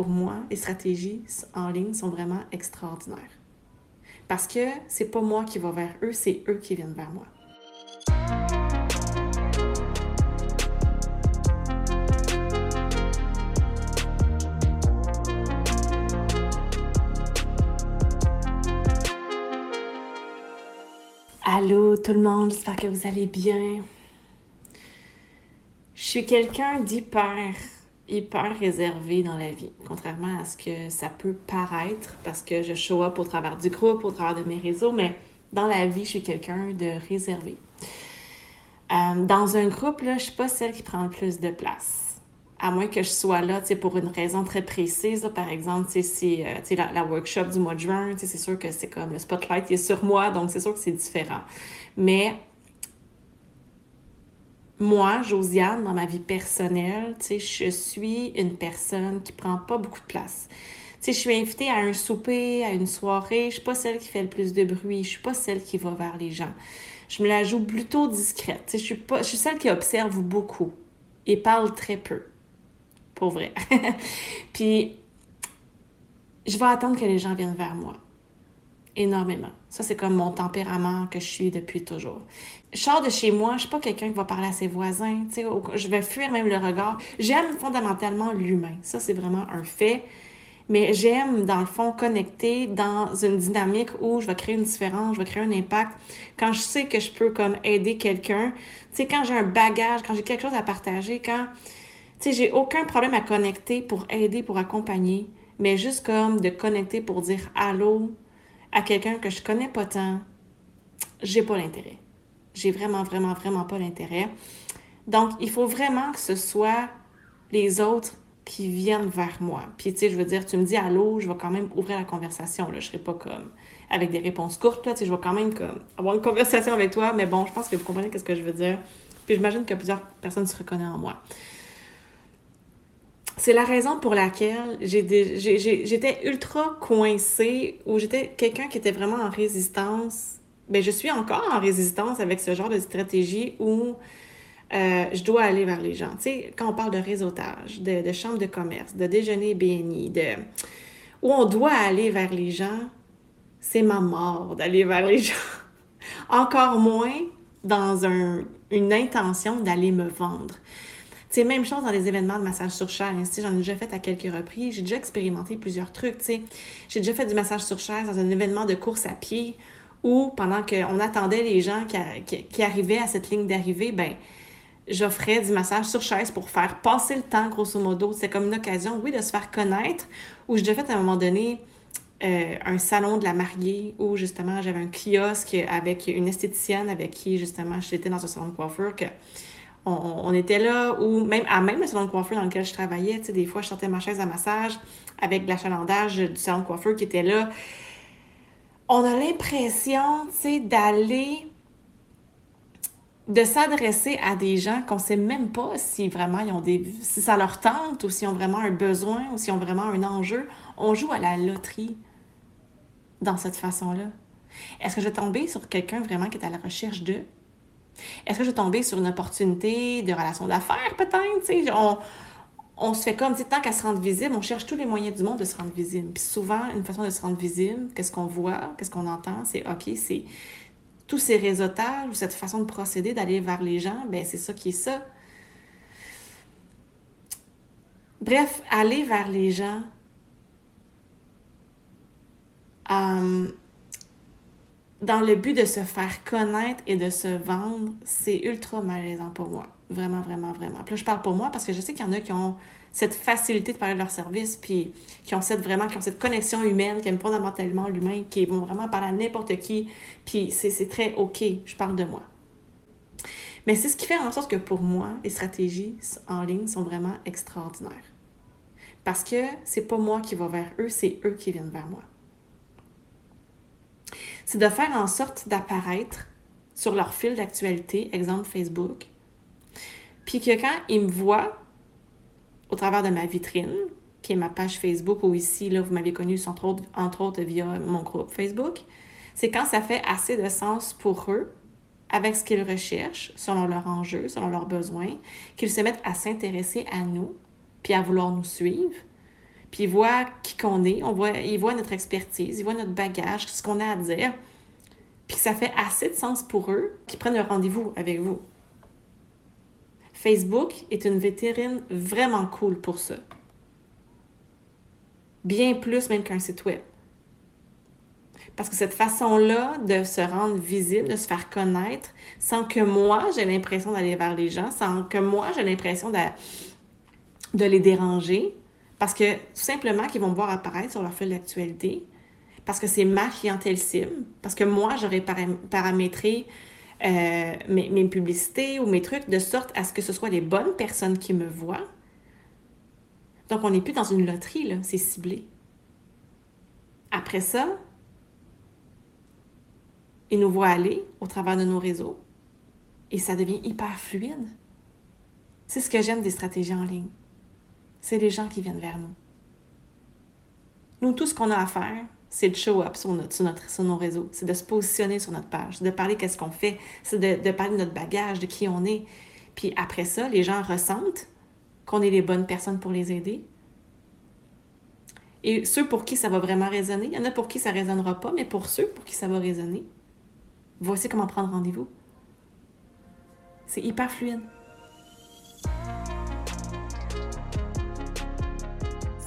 pour moi, les stratégies en ligne sont vraiment extraordinaires. Parce que c'est pas moi qui va vers eux, c'est eux qui viennent vers moi. Allô tout le monde, j'espère que vous allez bien. Je suis quelqu'un d'hyper, hyper réservé dans la vie, contrairement à ce que ça peut paraître, parce que je show up au travers du groupe, au travers de mes réseaux, mais dans la vie, je suis quelqu'un de réservé. Euh, dans un groupe, là, je suis pas celle qui prend le plus de place à moins que je sois là pour une raison très précise. par exemple, c'est euh, la, la, workshop du mois de juin, c'est sûr que c'est comme le spotlight est sur moi, donc c'est sûr que c'est différent. Mais moi, Josiane, dans ma vie personnelle, je suis une personne qui prend pas beaucoup de place. je suis invitée à un souper, à une soirée, je suis pas celle qui fait le plus de bruit, je suis pas celle qui va vers les gens. Je me la joue plutôt discrète. Je suis, je suis celle qui observe beaucoup et parle très peu pour vrai. Puis, je vais attendre que les gens viennent vers moi. Énormément. Ça, c'est comme mon tempérament que je suis depuis toujours. Je sors de chez moi, je suis pas quelqu'un qui va parler à ses voisins. Je vais fuir même le regard. J'aime fondamentalement l'humain. Ça, c'est vraiment un fait. Mais j'aime, dans le fond, connecter dans une dynamique où je vais créer une différence, je vais créer un impact. Quand je sais que je peux comme aider quelqu'un, tu sais, quand j'ai un bagage, quand j'ai quelque chose à partager, quand tu sais, j'ai aucun problème à connecter pour aider, pour accompagner, mais juste comme de connecter pour dire allô? À quelqu'un que je connais pas tant, j'ai pas l'intérêt. J'ai vraiment, vraiment, vraiment pas l'intérêt. Donc, il faut vraiment que ce soit les autres qui viennent vers moi. Puis, tu sais, je veux dire, tu me dis allô, je vais quand même ouvrir la conversation. Là. Je serai pas comme avec des réponses courtes. Là, tu sais, je vais quand même comme avoir une conversation avec toi. Mais bon, je pense que vous comprenez ce que je veux dire. Puis, j'imagine que plusieurs personnes se reconnaissent en moi. C'est la raison pour laquelle j'étais ultra coincée ou j'étais quelqu'un qui était vraiment en résistance. Bien, je suis encore en résistance avec ce genre de stratégie où euh, je dois aller vers les gens. Quand on parle de réseautage, de, de chambre de commerce, de déjeuner BNI, de, où on doit aller vers les gens, c'est ma mort d'aller vers les gens. Encore moins dans une intention d'aller me vendre. C'est même chose dans les événements de massage sur chaise. J'en ai déjà fait à quelques reprises. J'ai déjà expérimenté plusieurs trucs. J'ai déjà fait du massage sur chaise dans un événement de course à pied où, pendant qu'on attendait les gens qui, arrivaient à cette ligne d'arrivée, ben j'offrais du massage sur chaise pour faire passer le temps, grosso modo. C'est comme une occasion, oui, de se faire connaître. Où j'ai déjà fait à un moment donné euh, un salon de la mariée où justement j'avais un kiosque avec une esthéticienne avec qui justement j'étais dans un salon de coiffure que on, était là, ou même à même le salon de coiffure dans lequel je travaillais, tu sais, des fois, je sortais ma chaise à massage avec l'achalandage du salon de coiffure qui était là. On a l'impression, tu sais, d'aller, de s'adresser à des gens qu'on sait même pas si vraiment ils ont des, si ça leur tente ou s'ils ont vraiment un besoin ou s'ils ont vraiment un enjeu. On joue à la loterie dans cette façon-là. Est-ce que je vais tomber sur quelqu'un vraiment qui est à la recherche de est-ce que je vais tomber sur une opportunité de relation d'affaires, peut-être? On, on se fait comme, tant qu'à se rendre visible, on cherche tous les moyens du monde de se rendre visible. Puis souvent, une façon de se rendre visible, qu'est-ce qu'on voit, qu'est-ce qu'on entend, c'est OK, c'est tous ces réseautages ou cette façon de procéder, d'aller vers les gens, ben c'est ça qui est ça. Bref, aller vers les gens, euh, dans le but de se faire connaître et de se vendre, c'est ultra malaisant pour moi. Vraiment, vraiment, vraiment. Puis là, je parle pour moi parce que je sais qu'il y en a qui ont cette facilité de parler de leur service, puis qui ont cette vraiment, qui ont cette connexion humaine, qui aiment fondamentalement l'humain, qui vont vraiment parler à n'importe qui, puis c'est très OK, je parle de moi. Mais c'est ce qui fait en sorte que pour moi, les stratégies en ligne sont vraiment extraordinaires. Parce que c'est pas moi qui va vers eux, c'est eux qui viennent vers moi c'est de faire en sorte d'apparaître sur leur fil d'actualité, exemple Facebook, puis que quand ils me voient au travers de ma vitrine, qui est ma page Facebook, ou ici, là, vous m'avez connu entre autres, entre autres via mon groupe Facebook, c'est quand ça fait assez de sens pour eux, avec ce qu'ils recherchent, selon leurs enjeux, selon leurs besoins, qu'ils se mettent à s'intéresser à nous, puis à vouloir nous suivre, puis ils voient qui qu'on est, on voit, ils voient notre expertise, ils voient notre bagage, ce qu'on a à dire, puis ça fait assez de sens pour eux qu'ils prennent un rendez-vous avec vous. Facebook est une vitrine vraiment cool pour ça. Bien plus même qu'un site web. Parce que cette façon-là de se rendre visible, de se faire connaître, sans que moi, j'ai l'impression d'aller vers les gens, sans que moi, j'ai l'impression de, de les déranger, parce que tout simplement qu'ils vont me voir apparaître sur leur fil d'actualité, parce que c'est ma clientèle cible, parce que moi, j'aurais paramétré euh, mes, mes, publicités ou mes trucs de sorte à ce que ce soit les bonnes personnes qui me voient. Donc, on n'est plus dans une loterie, là, c'est ciblé. Après ça, ils nous voient aller au travers de nos réseaux et ça devient hyper fluide. C'est ce que j'aime des stratégies en ligne. C'est les gens qui viennent vers nous. Nous, tout ce qu'on a à faire, c'est de show up sur, notre, sur, nos réseaux, c'est de se positionner sur notre page, de parler qu'est-ce qu'on fait, c'est de, de, parler de notre bagage, de qui on est. Puis après ça, les gens ressentent qu'on est les bonnes personnes pour les aider. Et ceux pour qui ça va vraiment résonner, il y en a pour qui ça ne résonnera pas, mais pour ceux pour qui ça va résonner, voici comment prendre rendez-vous. C'est hyper fluide.